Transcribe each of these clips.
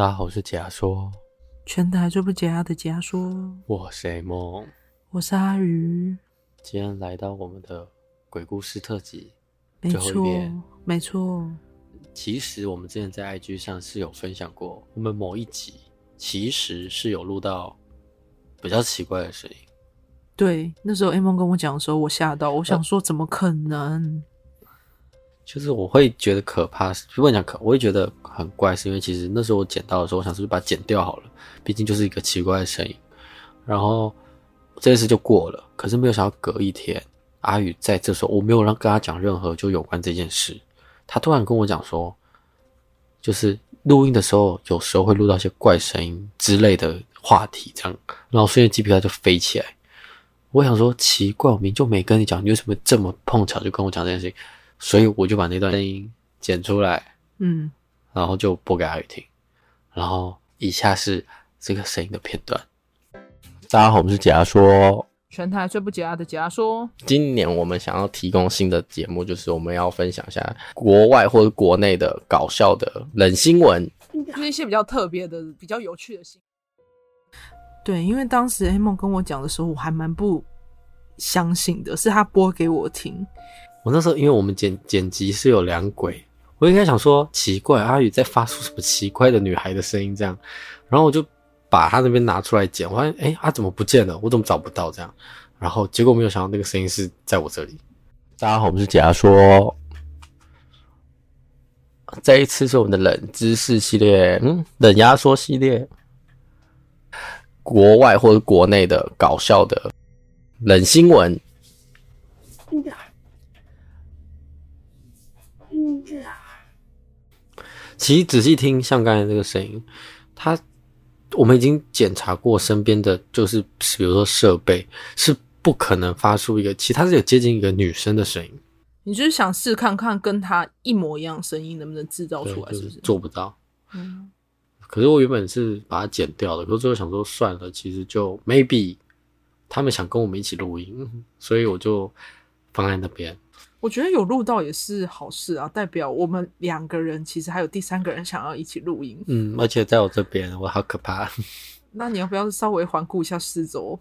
大家好，我是解压说，全台最不解压的解压说，我是 A 梦，我是阿鱼，今天来到我们的鬼故事特辑，没最后一遍错，没错。其实我们之前在 IG 上是有分享过，我们某一集其实是有录到比较奇怪的声音。对，那时候 A 梦跟我讲的时候，我吓到，我想说怎么可能？就是我会觉得可怕，不能讲可，我会觉得很怪，是因为其实那时候我捡到的时候，我想是不是把它剪掉好了，毕竟就是一个奇怪的声音。然后这一次就过了，可是没有想到隔一天，阿宇在这时候，我没有让跟他讲任何就有关这件事。他突然跟我讲说，就是录音的时候，有时候会录到一些怪声音之类的话题，这样，然后瞬间鸡皮疙瘩就飞起来。我想说奇怪，我明明就没跟你讲，你为什么这么碰巧就跟我讲这件事情？所以我就把那段声音剪出来，嗯，然后就播给阿宇听。然后以下是这个声音的片段。大家好，我们是解压说。全台最不解压的解压说，今年我们想要提供新的节目，就是我们要分享一下国外或者国内的搞笑的冷新闻，就是一些比较特别的、比较有趣的新闻。对，因为当时 A 梦跟我讲的时候，我还蛮不相信的，是他播给我听。我那时候因为我们剪剪辑是有两轨，我应该想说奇怪，阿宇在发出什么奇怪的女孩的声音这样，然后我就。把他那边拿出来剪，我发现哎，他、怎么不见了？我怎么找不到这样？然后结果没有想到那个声音是在我这里。大家好，我们是解压说，这一次是我们的冷知识系列，嗯，冷压缩系列，国外或者国内的搞笑的冷新闻。其实仔细听，像刚才那个声音，它。我们已经检查过身边的，就是比如说设备是不可能发出一个，其他是有接近一个女生的声音。你就是想试看看跟她一模一样声音能不能制造出来，是不是？做不到。嗯。可是我原本是把它剪掉的，可是最后想说算了，其实就 maybe 他们想跟我们一起录音，所以我就放在那边。我觉得有录到也是好事啊，代表我们两个人其实还有第三个人想要一起录音。嗯，而且在我这边，我好可怕。那你要不要稍微环顾一下四周？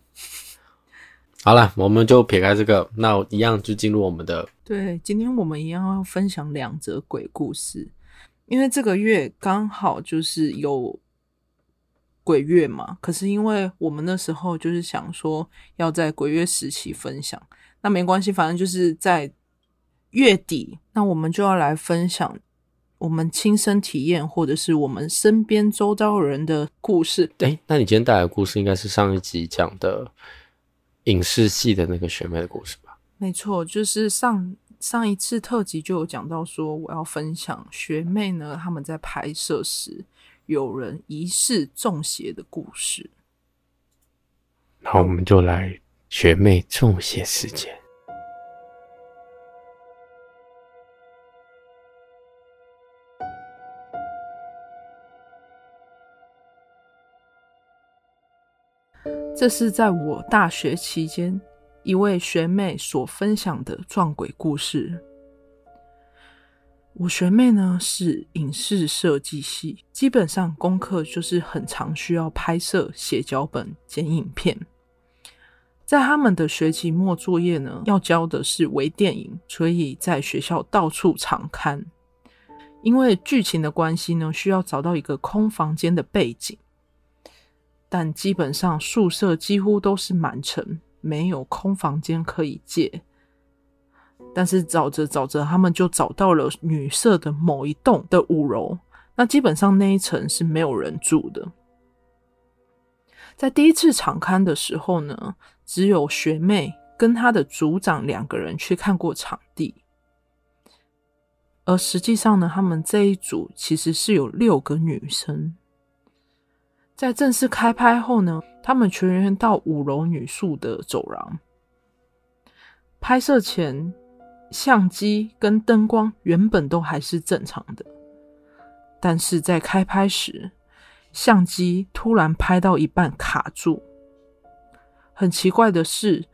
好了，我们就撇开这个，那我一样就进入我们的。对，今天我们一样要分享两则鬼故事，因为这个月刚好就是有鬼月嘛。可是因为我们那时候就是想说要在鬼月时期分享，那没关系，反正就是在。月底，那我们就要来分享我们亲身体验，或者是我们身边周遭人的故事。对、欸，那你今天带来的故事应该是上一集讲的影视系的那个学妹的故事吧？没错，就是上上一次特辑就有讲到说，我要分享学妹呢，他们在拍摄时有人疑似中邪的故事。那我们就来学妹中邪事件。这是在我大学期间一位学妹所分享的撞鬼故事。我学妹呢是影视设计系，基本上功课就是很常需要拍摄、写脚本、剪影片。在他们的学期末作业呢，要交的是微电影，所以在学校到处常看。因为剧情的关系呢，需要找到一个空房间的背景。但基本上宿舍几乎都是满层，没有空房间可以借。但是找着找着，他们就找到了女舍的某一栋的五楼。那基本上那一层是没有人住的。在第一次场勘的时候呢，只有学妹跟她的组长两个人去看过场地。而实际上呢，他们这一组其实是有六个女生。在正式开拍后呢，他们全员到五楼女宿的走廊。拍摄前，相机跟灯光原本都还是正常的，但是在开拍时，相机突然拍到一半卡住。很奇怪的是，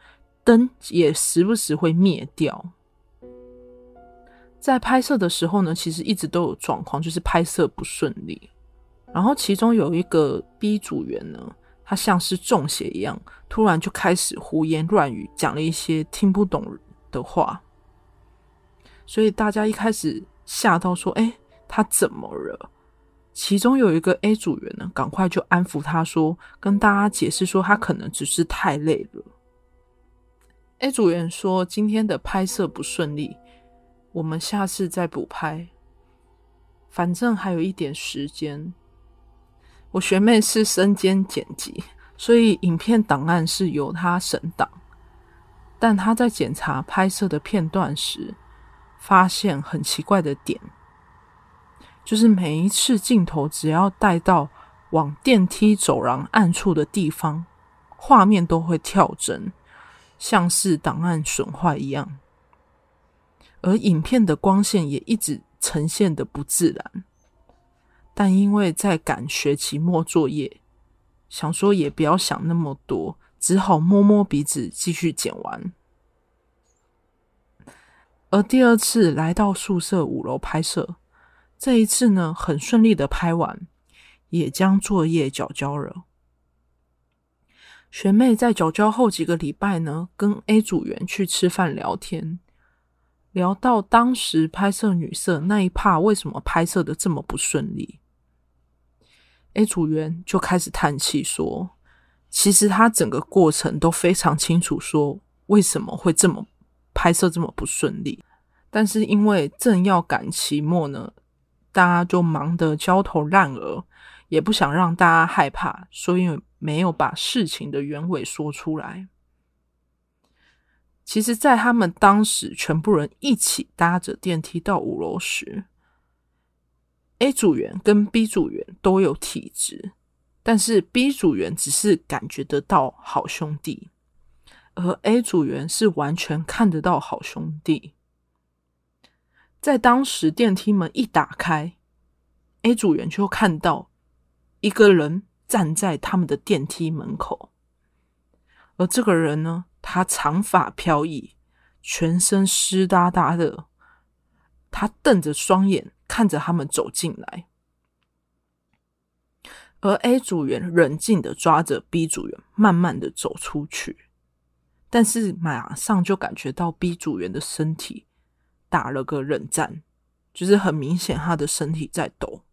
灯也时不时会灭掉。在拍摄的时候呢，其实一直都有状况，就是拍摄不顺利。然后其中有一个 B 组员呢，他像是中邪一样，突然就开始胡言乱语，讲了一些听不懂的话。所以大家一开始吓到说：“哎，他怎么了？”其中有一个 A 组员呢，赶快就安抚他说，跟大家解释说，他可能只是太累了。A 组员说：“今天的拍摄不顺利，我们下次再补拍。反正还有一点时间。”我学妹是身兼剪辑，所以影片档案是由她审档。但她在检查拍摄的片段时，发现很奇怪的点，就是每一次镜头只要带到往电梯走廊暗处的地方，画面都会跳帧。像是档案损坏一样，而影片的光线也一直呈现得不自然。但因为在赶学期末作业，想说也不要想那么多，只好摸摸鼻子继续剪完。而第二次来到宿舍五楼拍摄，这一次呢，很顺利的拍完，也将作业缴交了。学妹在缴交后几个礼拜呢，跟 A 组员去吃饭聊天，聊到当时拍摄女色那一趴为什么拍摄的这么不顺利，A 组员就开始叹气说，其实他整个过程都非常清楚，说为什么会这么拍摄这么不顺利，但是因为正要赶期末呢，大家就忙得焦头烂额，也不想让大家害怕，所以。没有把事情的原委说出来。其实，在他们当时全部人一起搭着电梯到五楼时，A 组员跟 B 组员都有体质，但是 B 组员只是感觉得到好兄弟，而 A 组员是完全看得到好兄弟。在当时电梯门一打开，A 组员就看到一个人。站在他们的电梯门口，而这个人呢，他长发飘逸，全身湿哒哒的，他瞪着双眼看着他们走进来，而 A 组员冷静的抓着 B 组员，慢慢的走出去，但是马上就感觉到 B 组员的身体打了个冷战，就是很明显他的身体在抖。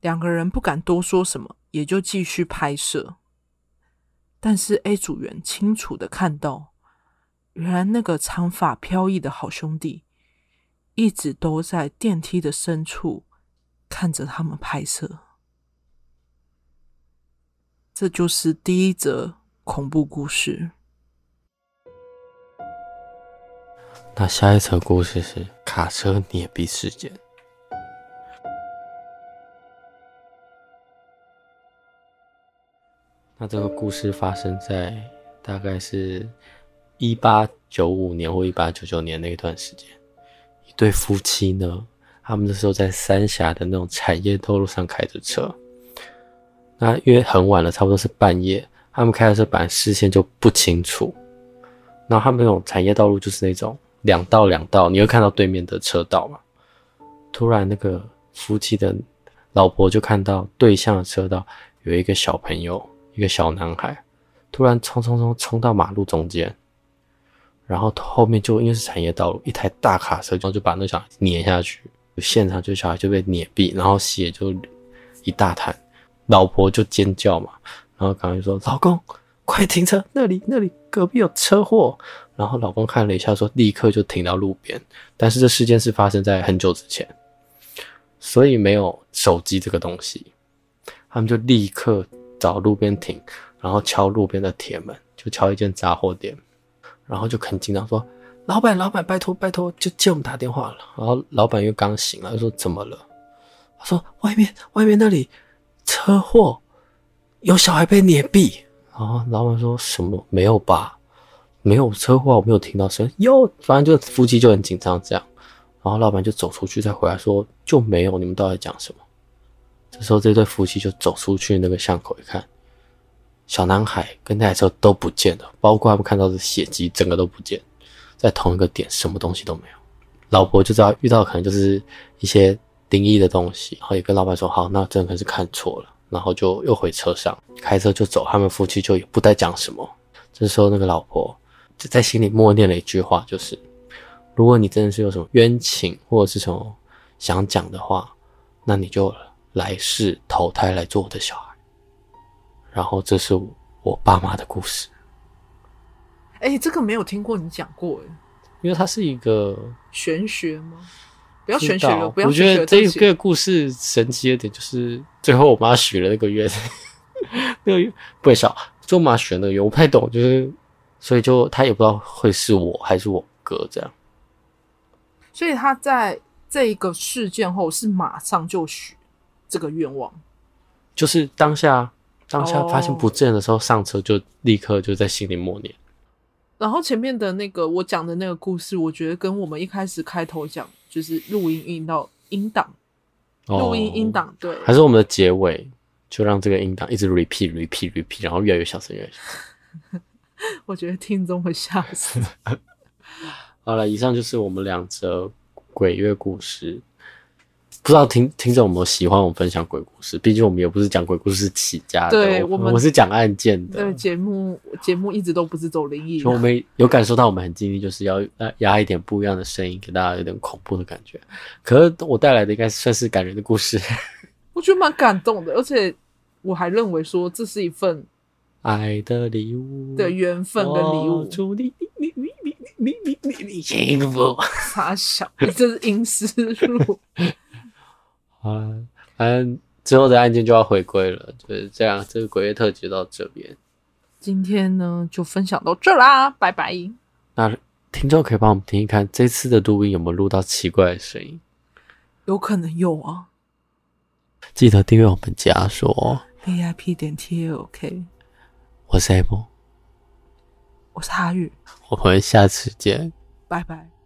两个人不敢多说什么，也就继续拍摄。但是 A 组员清楚的看到，原来那个长发飘逸的好兄弟，一直都在电梯的深处看着他们拍摄。这就是第一则恐怖故事。那下一则故事是卡车碾毙事件。那这个故事发生在大概是一八九五年或一八九九年那一段时间，对夫妻呢，他们那时候在三峡的那种产业道路上开着车，那因为很晚了，差不多是半夜，他们开的车本来视线就不清楚，然后他们那种产业道路就是那种两道两道，你会看到对面的车道嘛，突然那个夫妻的老婆就看到对向的车道有一个小朋友。一个小男孩突然冲冲冲冲到马路中间，然后后面就因为是产业道路，一台大卡车就就把那小孩碾下去，现场就小孩就被碾毙，然后血就一大滩，老婆就尖叫嘛，然后赶快说：“老公，快停车，那里那里隔壁有车祸。”然后老公看了一下，说：“立刻就停到路边。”但是这事件是发生在很久之前，所以没有手机这个东西，他们就立刻。找路边停，然后敲路边的铁门，就敲一间杂货店，然后就很紧张说：“老板，老板，拜托，拜托，就借我们打电话了。”然后老板又刚醒了，就说：“怎么了？”他说：“外面，外面那里车祸，有小孩被碾毙。”然后老板说什么？没有吧？没有车祸，我没有听到声。哟，反正就夫妻就很紧张这样。然后老板就走出去，再回来说就没有。你们到底讲什么？这时候，这对夫妻就走出去那个巷口一看，小男孩跟那台车都不见了，包括他们看到的血迹，整个都不见，在同一个点，什么东西都没有。老婆就知道遇到可能就是一些灵异的东西，然后也跟老板说好，那真的是看错了，然后就又回车上开车就走，他们夫妻就也不再讲什么。这时候那个老婆就在心里默念了一句话，就是如果你真的是有什么冤情或者是什么想讲的话，那你就来世投胎来做我的小孩。然后这是我爸妈的故事。哎，这个没有听过你讲过哎，因为它是一个玄学吗？不要玄学了，不要。我觉得这个故事神奇的点就是最后我妈许了那个愿，那个愿不少，就我妈许那个愿，我不太懂，就是所以就他也不知道会是我还是我哥这样。所以他在这一个事件后是马上就许这个愿望，就是当下当下发现不见的时候，上车就立刻就在心里默念。然后前面的那个我讲的那个故事，我觉得跟我们一开始开头讲就是录音音到音档，录音音档对，还是我们的结尾就让这个音档一直 repeat repeat repeat，然后越来越小声越来越小声。我觉得听众会吓死。好了，以上就是我们两则鬼月故事。不知道听听众有没有喜欢我们分享鬼故事？毕竟我们也不是讲鬼故事起家的，对，我们我是讲案件的。对，节目节目一直都不是走灵异。所以我们有感受到，我们很尽力，就是要压一点不一样的声音，给大家有点恐怖的感觉。可是我带来的应该算是感人的故事。我觉得蛮感动的，而且我还认为说这是一份爱的礼物，的缘分跟礼物。祝你你你你你你你你幸福。傻小，这是阴尸路。啊，反正之后的案件就要回归了，就是这样。这个鬼月特辑到这边，今天呢就分享到这啦，拜拜。那听众可以帮我们听一看，这次的录音有没有录到奇怪的声音？有可能有啊。记得订阅我们家说 VIP 点 TLK。我是 M，我是哈玉，我们下次见，拜拜。